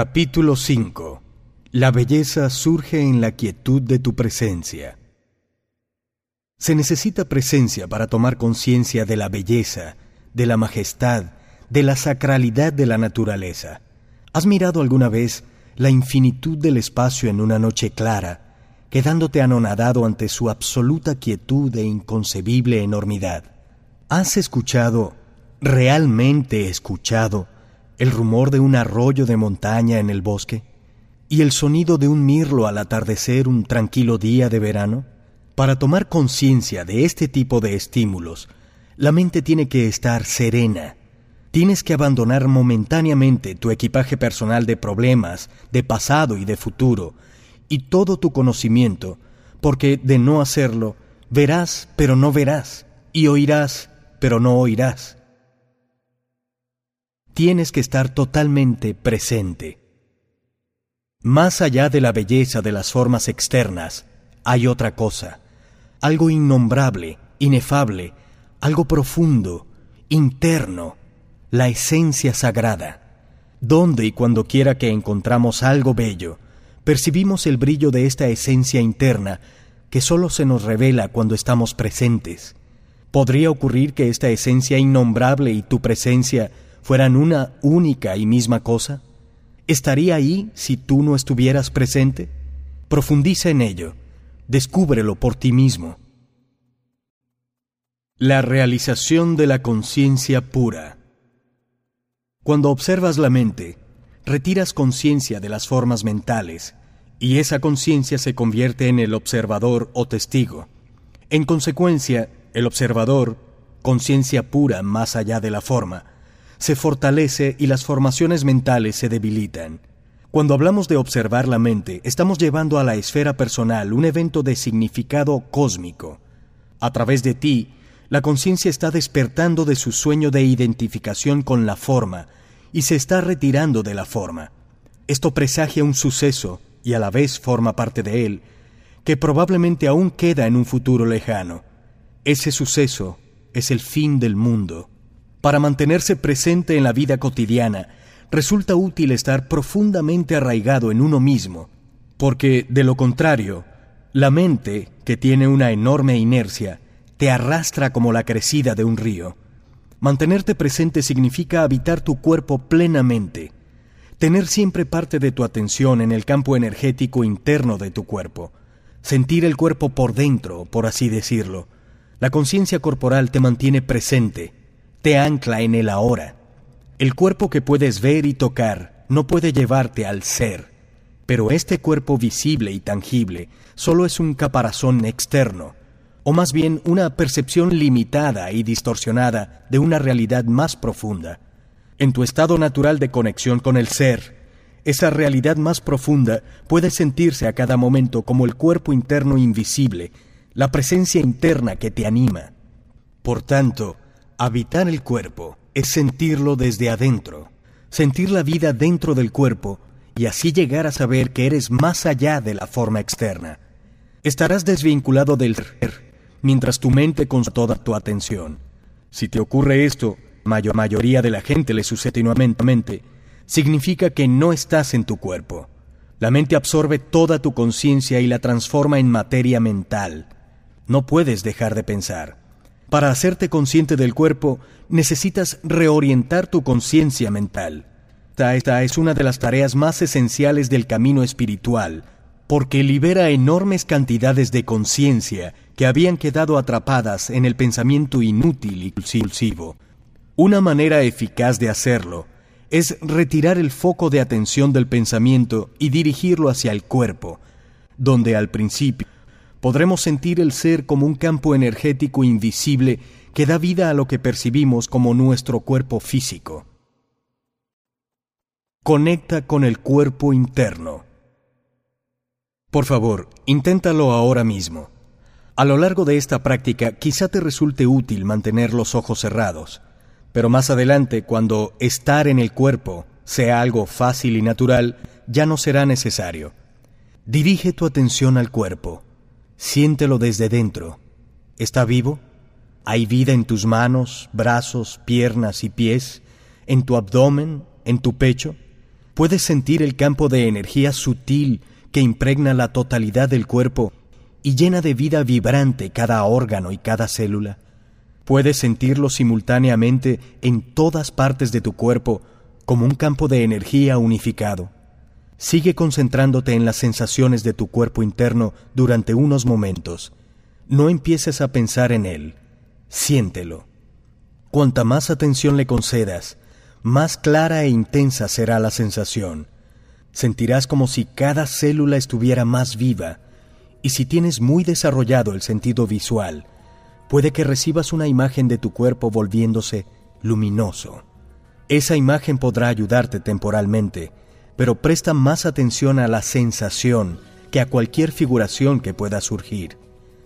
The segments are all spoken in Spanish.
Capítulo 5 La belleza surge en la quietud de tu presencia. Se necesita presencia para tomar conciencia de la belleza, de la majestad, de la sacralidad de la naturaleza. ¿Has mirado alguna vez la infinitud del espacio en una noche clara, quedándote anonadado ante su absoluta quietud e inconcebible enormidad? ¿Has escuchado, realmente escuchado, el rumor de un arroyo de montaña en el bosque y el sonido de un mirlo al atardecer un tranquilo día de verano? Para tomar conciencia de este tipo de estímulos, la mente tiene que estar serena. Tienes que abandonar momentáneamente tu equipaje personal de problemas, de pasado y de futuro, y todo tu conocimiento, porque de no hacerlo, verás pero no verás, y oirás pero no oirás tienes que estar totalmente presente. Más allá de la belleza de las formas externas, hay otra cosa, algo innombrable, inefable, algo profundo, interno, la esencia sagrada. Donde y cuando quiera que encontramos algo bello, percibimos el brillo de esta esencia interna que solo se nos revela cuando estamos presentes. ¿Podría ocurrir que esta esencia innombrable y tu presencia fueran una única y misma cosa? ¿Estaría ahí si tú no estuvieras presente? Profundiza en ello, descúbrelo por ti mismo. La realización de la conciencia pura. Cuando observas la mente, retiras conciencia de las formas mentales, y esa conciencia se convierte en el observador o testigo. En consecuencia, el observador, conciencia pura más allá de la forma, se fortalece y las formaciones mentales se debilitan. Cuando hablamos de observar la mente, estamos llevando a la esfera personal un evento de significado cósmico. A través de ti, la conciencia está despertando de su sueño de identificación con la forma y se está retirando de la forma. Esto presagia un suceso, y a la vez forma parte de él, que probablemente aún queda en un futuro lejano. Ese suceso es el fin del mundo. Para mantenerse presente en la vida cotidiana, resulta útil estar profundamente arraigado en uno mismo, porque, de lo contrario, la mente, que tiene una enorme inercia, te arrastra como la crecida de un río. Mantenerte presente significa habitar tu cuerpo plenamente, tener siempre parte de tu atención en el campo energético interno de tu cuerpo, sentir el cuerpo por dentro, por así decirlo. La conciencia corporal te mantiene presente, te ancla en el ahora. El cuerpo que puedes ver y tocar no puede llevarte al ser, pero este cuerpo visible y tangible solo es un caparazón externo, o más bien una percepción limitada y distorsionada de una realidad más profunda. En tu estado natural de conexión con el ser, esa realidad más profunda puede sentirse a cada momento como el cuerpo interno invisible, la presencia interna que te anima. Por tanto, Habitar el cuerpo es sentirlo desde adentro, sentir la vida dentro del cuerpo y así llegar a saber que eres más allá de la forma externa. Estarás desvinculado del ser mientras tu mente con toda tu atención. Si te ocurre esto, mayor mayoría de la gente le sucede nuevamente, significa que no estás en tu cuerpo. La mente absorbe toda tu conciencia y la transforma en materia mental. No puedes dejar de pensar. Para hacerte consciente del cuerpo, necesitas reorientar tu conciencia mental. Esta es una de las tareas más esenciales del camino espiritual, porque libera enormes cantidades de conciencia que habían quedado atrapadas en el pensamiento inútil y compulsivo. Una manera eficaz de hacerlo es retirar el foco de atención del pensamiento y dirigirlo hacia el cuerpo, donde al principio podremos sentir el ser como un campo energético invisible que da vida a lo que percibimos como nuestro cuerpo físico. Conecta con el cuerpo interno. Por favor, inténtalo ahora mismo. A lo largo de esta práctica quizá te resulte útil mantener los ojos cerrados, pero más adelante, cuando estar en el cuerpo sea algo fácil y natural, ya no será necesario. Dirige tu atención al cuerpo Siéntelo desde dentro. ¿Está vivo? ¿Hay vida en tus manos, brazos, piernas y pies? ¿En tu abdomen? ¿En tu pecho? Puedes sentir el campo de energía sutil que impregna la totalidad del cuerpo y llena de vida vibrante cada órgano y cada célula. Puedes sentirlo simultáneamente en todas partes de tu cuerpo como un campo de energía unificado. Sigue concentrándote en las sensaciones de tu cuerpo interno durante unos momentos. No empieces a pensar en él. Siéntelo. Cuanta más atención le concedas, más clara e intensa será la sensación. Sentirás como si cada célula estuviera más viva, y si tienes muy desarrollado el sentido visual, puede que recibas una imagen de tu cuerpo volviéndose luminoso. Esa imagen podrá ayudarte temporalmente, pero presta más atención a la sensación que a cualquier figuración que pueda surgir.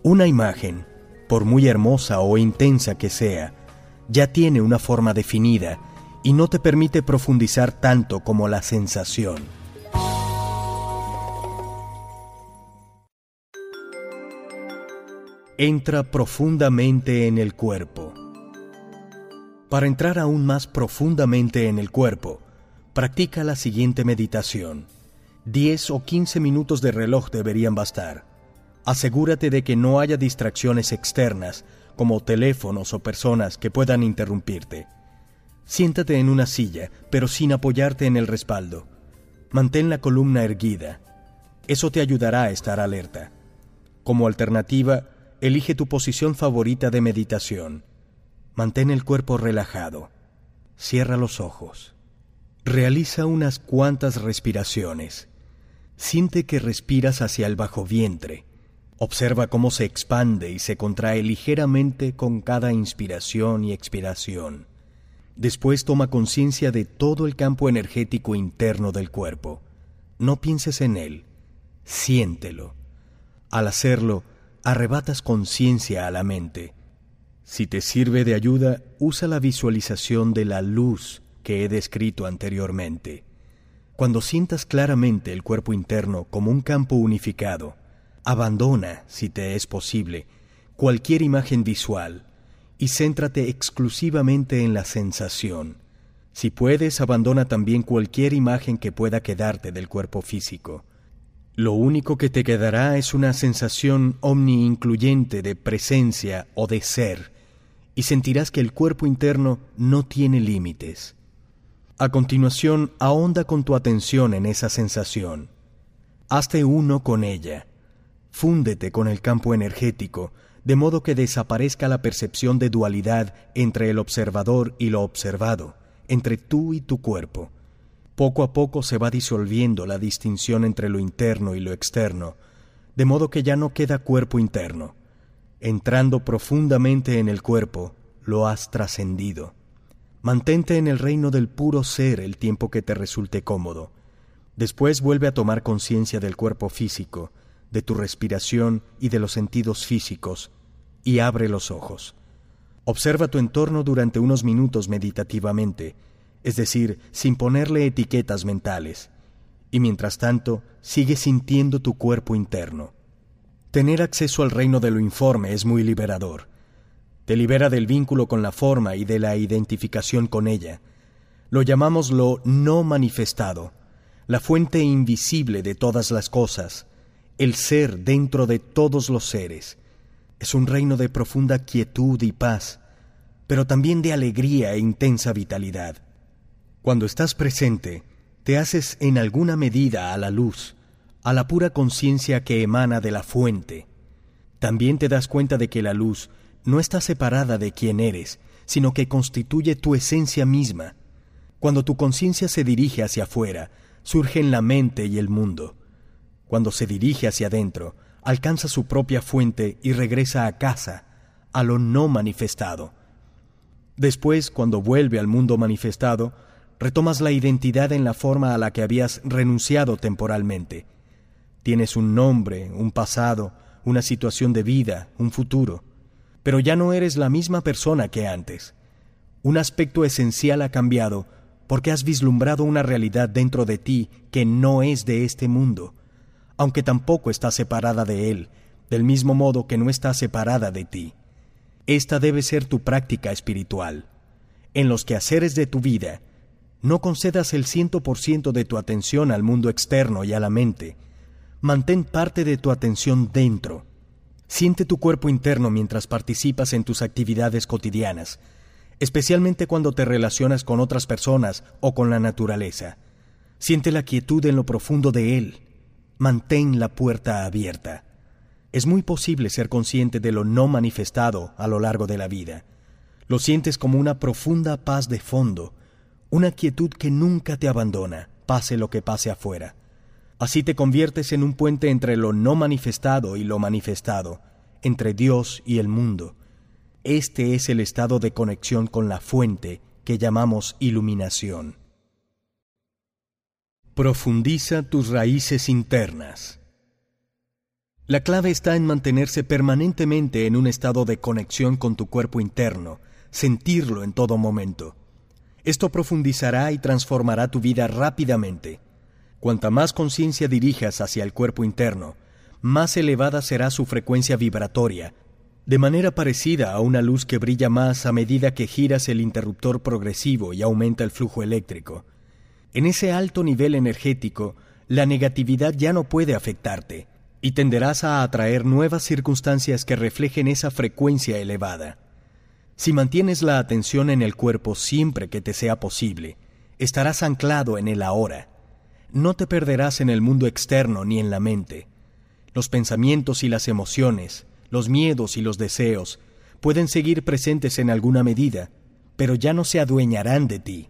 Una imagen, por muy hermosa o intensa que sea, ya tiene una forma definida y no te permite profundizar tanto como la sensación. Entra profundamente en el cuerpo. Para entrar aún más profundamente en el cuerpo, practica la siguiente meditación. 10 o 15 minutos de reloj deberían bastar. Asegúrate de que no haya distracciones externas, como teléfonos o personas que puedan interrumpirte. Siéntate en una silla, pero sin apoyarte en el respaldo. Mantén la columna erguida. Eso te ayudará a estar alerta. Como alternativa, elige tu posición favorita de meditación. Mantén el cuerpo relajado. Cierra los ojos. Realiza unas cuantas respiraciones. Siente que respiras hacia el bajo vientre. Observa cómo se expande y se contrae ligeramente con cada inspiración y expiración. Después toma conciencia de todo el campo energético interno del cuerpo. No pienses en él, siéntelo. Al hacerlo, arrebatas conciencia a la mente. Si te sirve de ayuda, usa la visualización de la luz que he descrito anteriormente. Cuando sientas claramente el cuerpo interno como un campo unificado, abandona, si te es posible, cualquier imagen visual y céntrate exclusivamente en la sensación. Si puedes, abandona también cualquier imagen que pueda quedarte del cuerpo físico. Lo único que te quedará es una sensación omni-incluyente de presencia o de ser, y sentirás que el cuerpo interno no tiene límites. A continuación, ahonda con tu atención en esa sensación. Hazte uno con ella. Fúndete con el campo energético de modo que desaparezca la percepción de dualidad entre el observador y lo observado, entre tú y tu cuerpo. Poco a poco se va disolviendo la distinción entre lo interno y lo externo, de modo que ya no queda cuerpo interno. Entrando profundamente en el cuerpo, lo has trascendido. Mantente en el reino del puro ser el tiempo que te resulte cómodo. Después vuelve a tomar conciencia del cuerpo físico, de tu respiración y de los sentidos físicos, y abre los ojos. Observa tu entorno durante unos minutos meditativamente, es decir, sin ponerle etiquetas mentales, y mientras tanto sigue sintiendo tu cuerpo interno. Tener acceso al reino de lo informe es muy liberador. Te libera del vínculo con la forma y de la identificación con ella. Lo llamamos lo no manifestado, la fuente invisible de todas las cosas, el ser dentro de todos los seres. Es un reino de profunda quietud y paz, pero también de alegría e intensa vitalidad. Cuando estás presente, te haces en alguna medida a la luz, a la pura conciencia que emana de la fuente. También te das cuenta de que la luz no está separada de quien eres, sino que constituye tu esencia misma. Cuando tu conciencia se dirige hacia afuera, surgen la mente y el mundo. Cuando se dirige hacia adentro, alcanza su propia fuente y regresa a casa, a lo no manifestado. Después, cuando vuelve al mundo manifestado, retomas la identidad en la forma a la que habías renunciado temporalmente. Tienes un nombre, un pasado, una situación de vida, un futuro, pero ya no eres la misma persona que antes. Un aspecto esencial ha cambiado porque has vislumbrado una realidad dentro de ti que no es de este mundo aunque tampoco está separada de Él, del mismo modo que no está separada de ti. Esta debe ser tu práctica espiritual. En los quehaceres de tu vida, No concedas el ciento por ciento de tu atención al mundo externo y a la mente. Mantén parte de tu atención dentro. Siente tu cuerpo interno mientras participas en tus actividades cotidianas, especialmente cuando te relacionas con otras personas o con la naturaleza. Siente la quietud en lo profundo de él. Mantén la puerta abierta. Es muy posible ser consciente de lo no manifestado a lo largo de la vida. Lo sientes como una profunda paz de fondo, una quietud que nunca te abandona, pase lo que pase afuera. Así te conviertes en un puente entre lo no manifestado y lo manifestado, entre Dios y el mundo. Este es el estado de conexión con la fuente que llamamos iluminación. Profundiza tus raíces internas. La clave está en mantenerse permanentemente en un estado de conexión con tu cuerpo interno, sentirlo en todo momento. Esto profundizará y transformará tu vida rápidamente. Cuanta más conciencia dirijas hacia el cuerpo interno, más elevada será su frecuencia vibratoria, de manera parecida a una luz que brilla más a medida que giras el interruptor progresivo y aumenta el flujo eléctrico. En ese alto nivel energético, la negatividad ya no puede afectarte, y tenderás a atraer nuevas circunstancias que reflejen esa frecuencia elevada. Si mantienes la atención en el cuerpo siempre que te sea posible, estarás anclado en el ahora. No te perderás en el mundo externo ni en la mente. Los pensamientos y las emociones, los miedos y los deseos pueden seguir presentes en alguna medida, pero ya no se adueñarán de ti.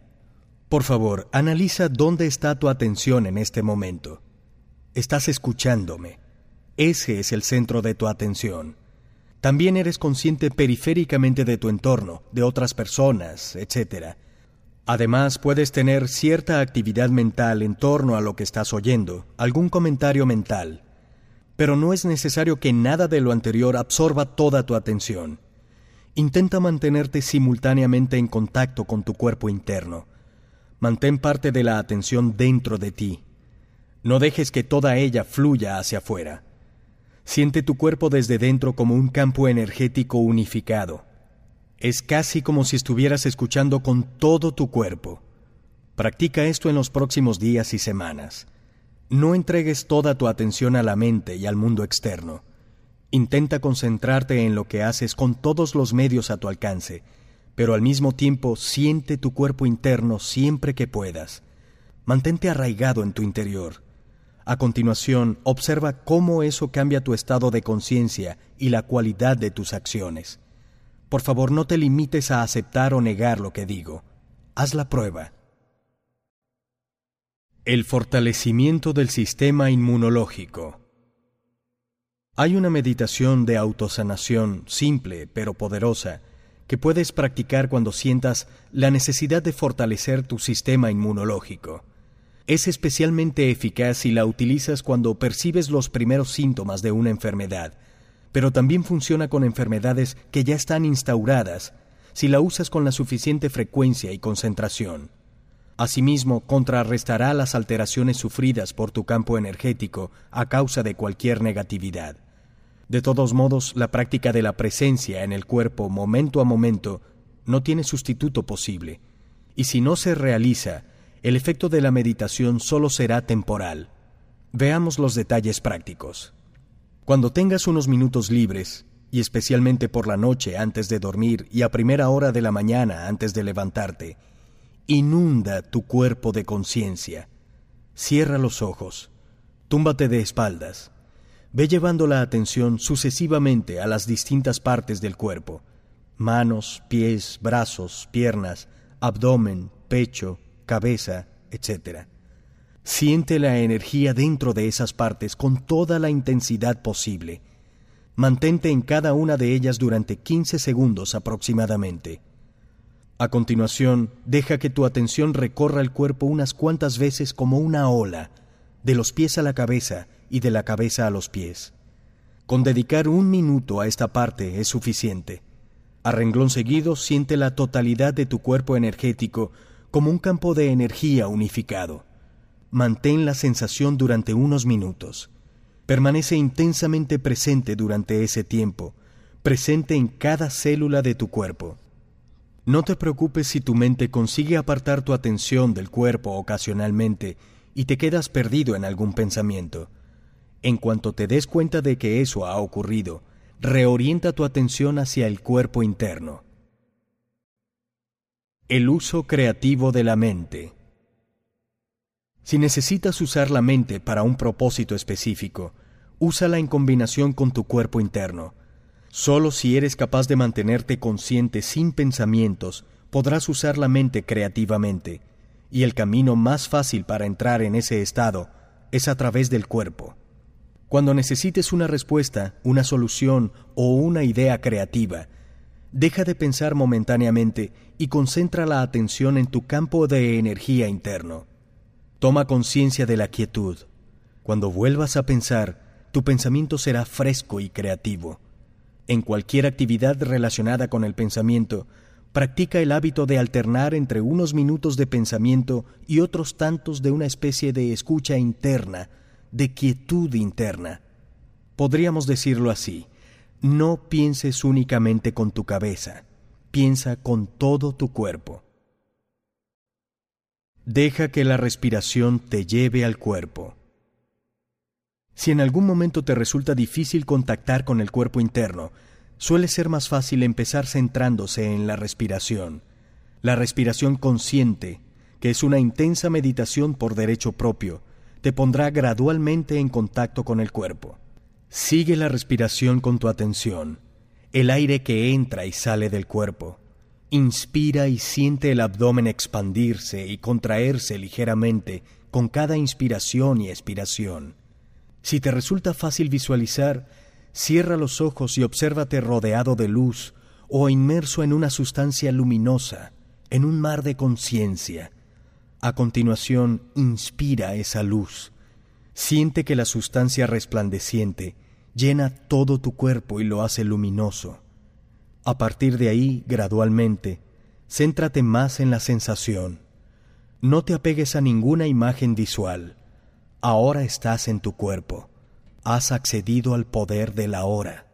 Por favor, analiza dónde está tu atención en este momento. Estás escuchándome. Ese es el centro de tu atención. También eres consciente periféricamente de tu entorno, de otras personas, etc. Además, puedes tener cierta actividad mental en torno a lo que estás oyendo, algún comentario mental. Pero no es necesario que nada de lo anterior absorba toda tu atención. Intenta mantenerte simultáneamente en contacto con tu cuerpo interno. Mantén parte de la atención dentro de ti. No dejes que toda ella fluya hacia afuera. Siente tu cuerpo desde dentro como un campo energético unificado. Es casi como si estuvieras escuchando con todo tu cuerpo. Practica esto en los próximos días y semanas. No entregues toda tu atención a la mente y al mundo externo. Intenta concentrarte en lo que haces con todos los medios a tu alcance, pero al mismo tiempo siente tu cuerpo interno siempre que puedas. Mantente arraigado en tu interior. A continuación, observa cómo eso cambia tu estado de conciencia y la cualidad de tus acciones. Por favor, no te limites a aceptar o negar lo que digo. Haz la prueba. El fortalecimiento del sistema inmunológico. Hay una meditación de autosanación simple pero poderosa que puedes practicar cuando sientas la necesidad de fortalecer tu sistema inmunológico. Es especialmente eficaz si la utilizas cuando percibes los primeros síntomas de una enfermedad, pero también funciona con enfermedades que ya están instauradas si la usas con la suficiente frecuencia y concentración. Asimismo, contrarrestará las alteraciones sufridas por tu campo energético a causa de cualquier negatividad. De todos modos, la práctica de la presencia en el cuerpo momento a momento no tiene sustituto posible, y si no se realiza, el efecto de la meditación solo será temporal. Veamos los detalles prácticos. Cuando tengas unos minutos libres, y especialmente por la noche antes de dormir y a primera hora de la mañana antes de levantarte, inunda tu cuerpo de conciencia. Cierra los ojos, túmbate de espaldas, ve llevando la atención sucesivamente a las distintas partes del cuerpo, manos, pies, brazos, piernas, abdomen, pecho, cabeza, etc. Siente la energía dentro de esas partes con toda la intensidad posible. Mantente en cada una de ellas durante 15 segundos aproximadamente. A continuación, deja que tu atención recorra el cuerpo unas cuantas veces como una ola, de los pies a la cabeza y de la cabeza a los pies. Con dedicar un minuto a esta parte es suficiente. A renglón seguido siente la totalidad de tu cuerpo energético como un campo de energía unificado. Mantén la sensación durante unos minutos. Permanece intensamente presente durante ese tiempo, presente en cada célula de tu cuerpo. No te preocupes si tu mente consigue apartar tu atención del cuerpo ocasionalmente y te quedas perdido en algún pensamiento. En cuanto te des cuenta de que eso ha ocurrido, reorienta tu atención hacia el cuerpo interno. El uso creativo de la mente. Si necesitas usar la mente para un propósito específico, úsala en combinación con tu cuerpo interno. Solo si eres capaz de mantenerte consciente sin pensamientos, podrás usar la mente creativamente, y el camino más fácil para entrar en ese estado es a través del cuerpo. Cuando necesites una respuesta, una solución o una idea creativa, deja de pensar momentáneamente y concentra la atención en tu campo de energía interno. Toma conciencia de la quietud. Cuando vuelvas a pensar, tu pensamiento será fresco y creativo. En cualquier actividad relacionada con el pensamiento, practica el hábito de alternar entre unos minutos de pensamiento y otros tantos de una especie de escucha interna, de quietud interna. Podríamos decirlo así, no pienses únicamente con tu cabeza, piensa con todo tu cuerpo. Deja que la respiración te lleve al cuerpo. Si en algún momento te resulta difícil contactar con el cuerpo interno, suele ser más fácil empezar centrándose en la respiración. La respiración consciente, que es una intensa meditación por derecho propio, te pondrá gradualmente en contacto con el cuerpo. Sigue la respiración con tu atención, el aire que entra y sale del cuerpo. Inspira y siente el abdomen expandirse y contraerse ligeramente con cada inspiración y expiración. Si te resulta fácil visualizar, cierra los ojos y obsérvate rodeado de luz o inmerso en una sustancia luminosa, en un mar de conciencia. A continuación, inspira esa luz. Siente que la sustancia resplandeciente llena todo tu cuerpo y lo hace luminoso. A partir de ahí, gradualmente, céntrate más en la sensación. No te apegues a ninguna imagen visual. Ahora estás en tu cuerpo. Has accedido al poder de la hora.